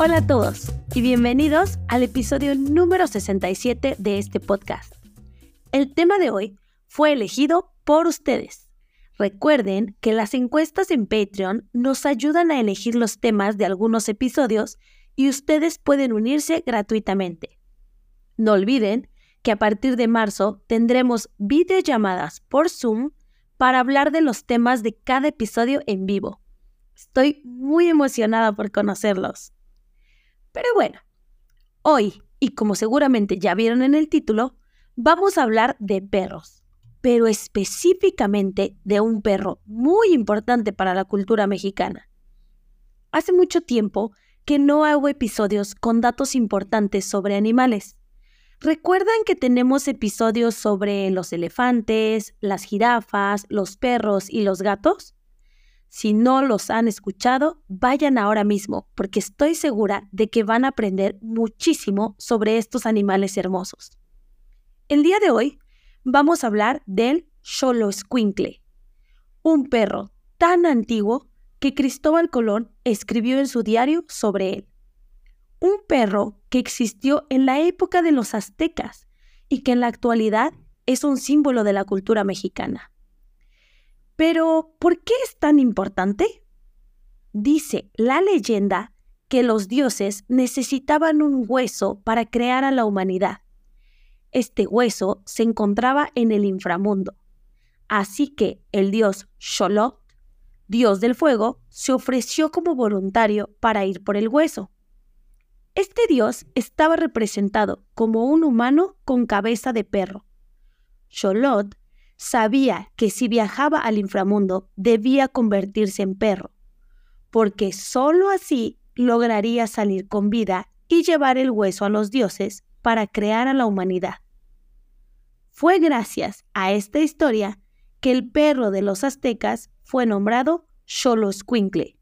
Hola a todos y bienvenidos al episodio número 67 de este podcast. El tema de hoy fue elegido por ustedes. Recuerden que las encuestas en Patreon nos ayudan a elegir los temas de algunos episodios y ustedes pueden unirse gratuitamente. No olviden que a partir de marzo tendremos videollamadas por Zoom para hablar de los temas de cada episodio en vivo. Estoy muy emocionada por conocerlos. Pero bueno, hoy, y como seguramente ya vieron en el título, vamos a hablar de perros, pero específicamente de un perro muy importante para la cultura mexicana. Hace mucho tiempo que no hago episodios con datos importantes sobre animales. ¿Recuerdan que tenemos episodios sobre los elefantes, las jirafas, los perros y los gatos? Si no los han escuchado, vayan ahora mismo, porque estoy segura de que van a aprender muchísimo sobre estos animales hermosos. El día de hoy vamos a hablar del Xoloscuincle, un perro tan antiguo que Cristóbal Colón escribió en su diario sobre él un perro que existió en la época de los aztecas y que en la actualidad es un símbolo de la cultura mexicana. Pero, ¿por qué es tan importante? Dice la leyenda que los dioses necesitaban un hueso para crear a la humanidad. Este hueso se encontraba en el inframundo. Así que el dios Xolot, dios del fuego, se ofreció como voluntario para ir por el hueso. Este dios estaba representado como un humano con cabeza de perro. Xolot sabía que si viajaba al inframundo debía convertirse en perro, porque sólo así lograría salir con vida y llevar el hueso a los dioses para crear a la humanidad. Fue gracias a esta historia que el perro de los aztecas fue nombrado Xoloscuincle.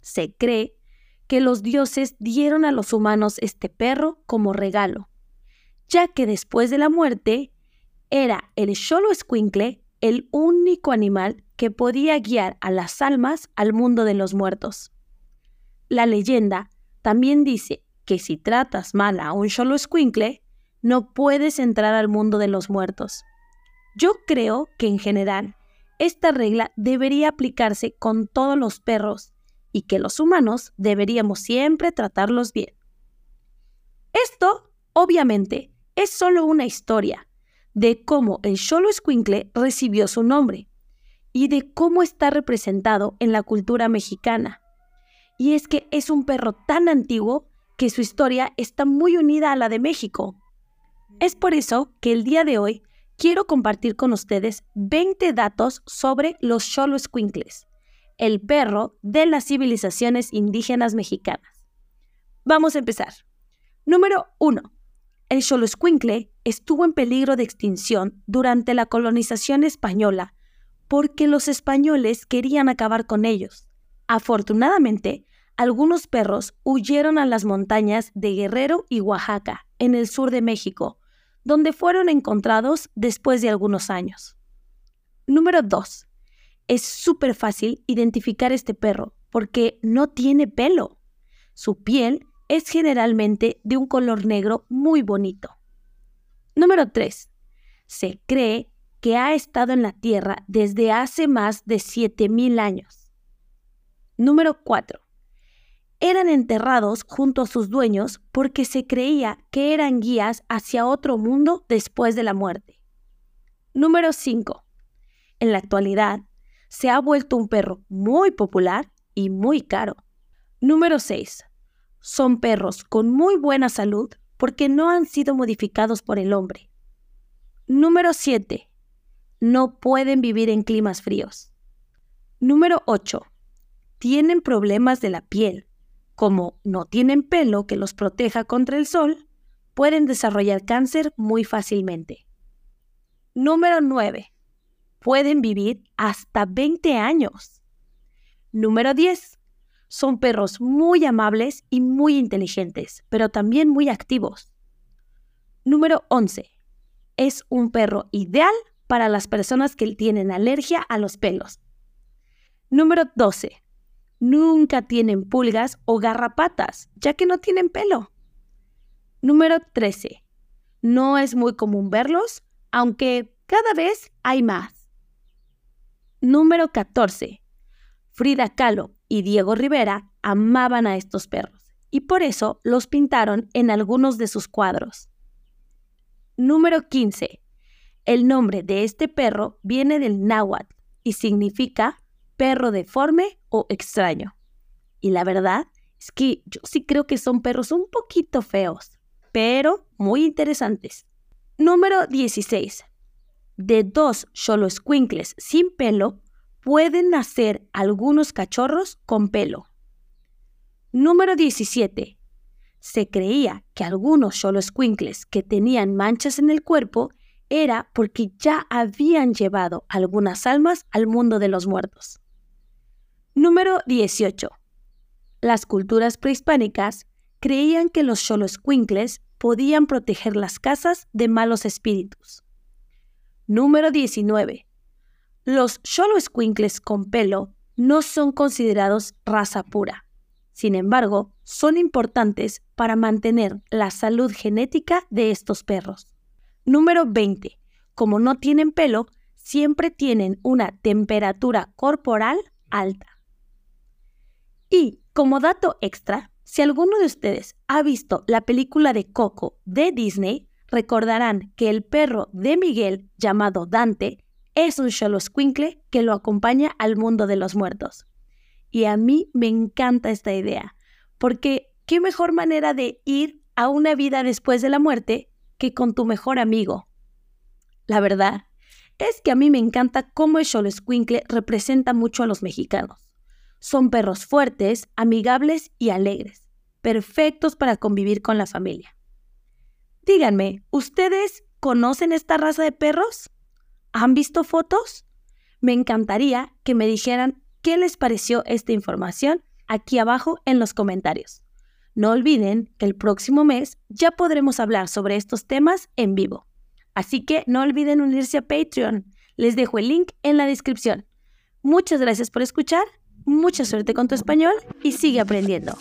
Se cree que los dioses dieron a los humanos este perro como regalo, ya que después de la muerte era el Xoloescuincle el único animal que podía guiar a las almas al mundo de los muertos. La leyenda también dice que si tratas mal a un Xoloescuincle, no puedes entrar al mundo de los muertos. Yo creo que en general esta regla debería aplicarse con todos los perros y que los humanos deberíamos siempre tratarlos bien. Esto, obviamente, es solo una historia de cómo el Xolo recibió su nombre y de cómo está representado en la cultura mexicana. Y es que es un perro tan antiguo que su historia está muy unida a la de México. Es por eso que el día de hoy quiero compartir con ustedes 20 datos sobre los Xolo el perro de las civilizaciones indígenas mexicanas. Vamos a empezar. Número 1. El Xoloscuincle estuvo en peligro de extinción durante la colonización española porque los españoles querían acabar con ellos. Afortunadamente, algunos perros huyeron a las montañas de Guerrero y Oaxaca, en el sur de México, donde fueron encontrados después de algunos años. Número 2. Es súper fácil identificar este perro porque no tiene pelo. Su piel es generalmente de un color negro muy bonito. Número 3. Se cree que ha estado en la Tierra desde hace más de 7.000 años. Número 4. Eran enterrados junto a sus dueños porque se creía que eran guías hacia otro mundo después de la muerte. Número 5. En la actualidad, se ha vuelto un perro muy popular y muy caro. Número 6. Son perros con muy buena salud porque no han sido modificados por el hombre. Número 7. No pueden vivir en climas fríos. Número 8. Tienen problemas de la piel. Como no tienen pelo que los proteja contra el sol, pueden desarrollar cáncer muy fácilmente. Número 9 pueden vivir hasta 20 años. Número 10. Son perros muy amables y muy inteligentes, pero también muy activos. Número 11. Es un perro ideal para las personas que tienen alergia a los pelos. Número 12. nunca tienen pulgas o garrapatas, ya que no tienen pelo. Número 13. No es muy común verlos, aunque cada vez hay más. Número 14. Frida Kahlo y Diego Rivera amaban a estos perros y por eso los pintaron en algunos de sus cuadros. Número 15. El nombre de este perro viene del náhuatl y significa perro deforme o extraño. Y la verdad es que yo sí creo que son perros un poquito feos, pero muy interesantes. Número 16. De dos squinkles sin pelo pueden nacer algunos cachorros con pelo. Número 17. Se creía que algunos squinkles que tenían manchas en el cuerpo era porque ya habían llevado algunas almas al mundo de los muertos. Número 18. Las culturas prehispánicas creían que los xoloscuincles podían proteger las casas de malos espíritus. Número 19. Los xoloscuincles con pelo no son considerados raza pura. Sin embargo, son importantes para mantener la salud genética de estos perros. Número 20. Como no tienen pelo, siempre tienen una temperatura corporal alta. Y como dato extra, si alguno de ustedes ha visto la película de Coco de Disney, recordarán que el perro de Miguel, llamado Dante, es un Xoloscuincle que lo acompaña al mundo de los muertos. Y a mí me encanta esta idea, porque qué mejor manera de ir a una vida después de la muerte que con tu mejor amigo. La verdad es que a mí me encanta cómo el Xoloscuincle representa mucho a los mexicanos. Son perros fuertes, amigables y alegres, perfectos para convivir con la familia. Díganme, ¿ustedes conocen esta raza de perros? ¿Han visto fotos? Me encantaría que me dijeran qué les pareció esta información aquí abajo en los comentarios. No olviden que el próximo mes ya podremos hablar sobre estos temas en vivo. Así que no olviden unirse a Patreon. Les dejo el link en la descripción. Muchas gracias por escuchar, mucha suerte con tu español y sigue aprendiendo.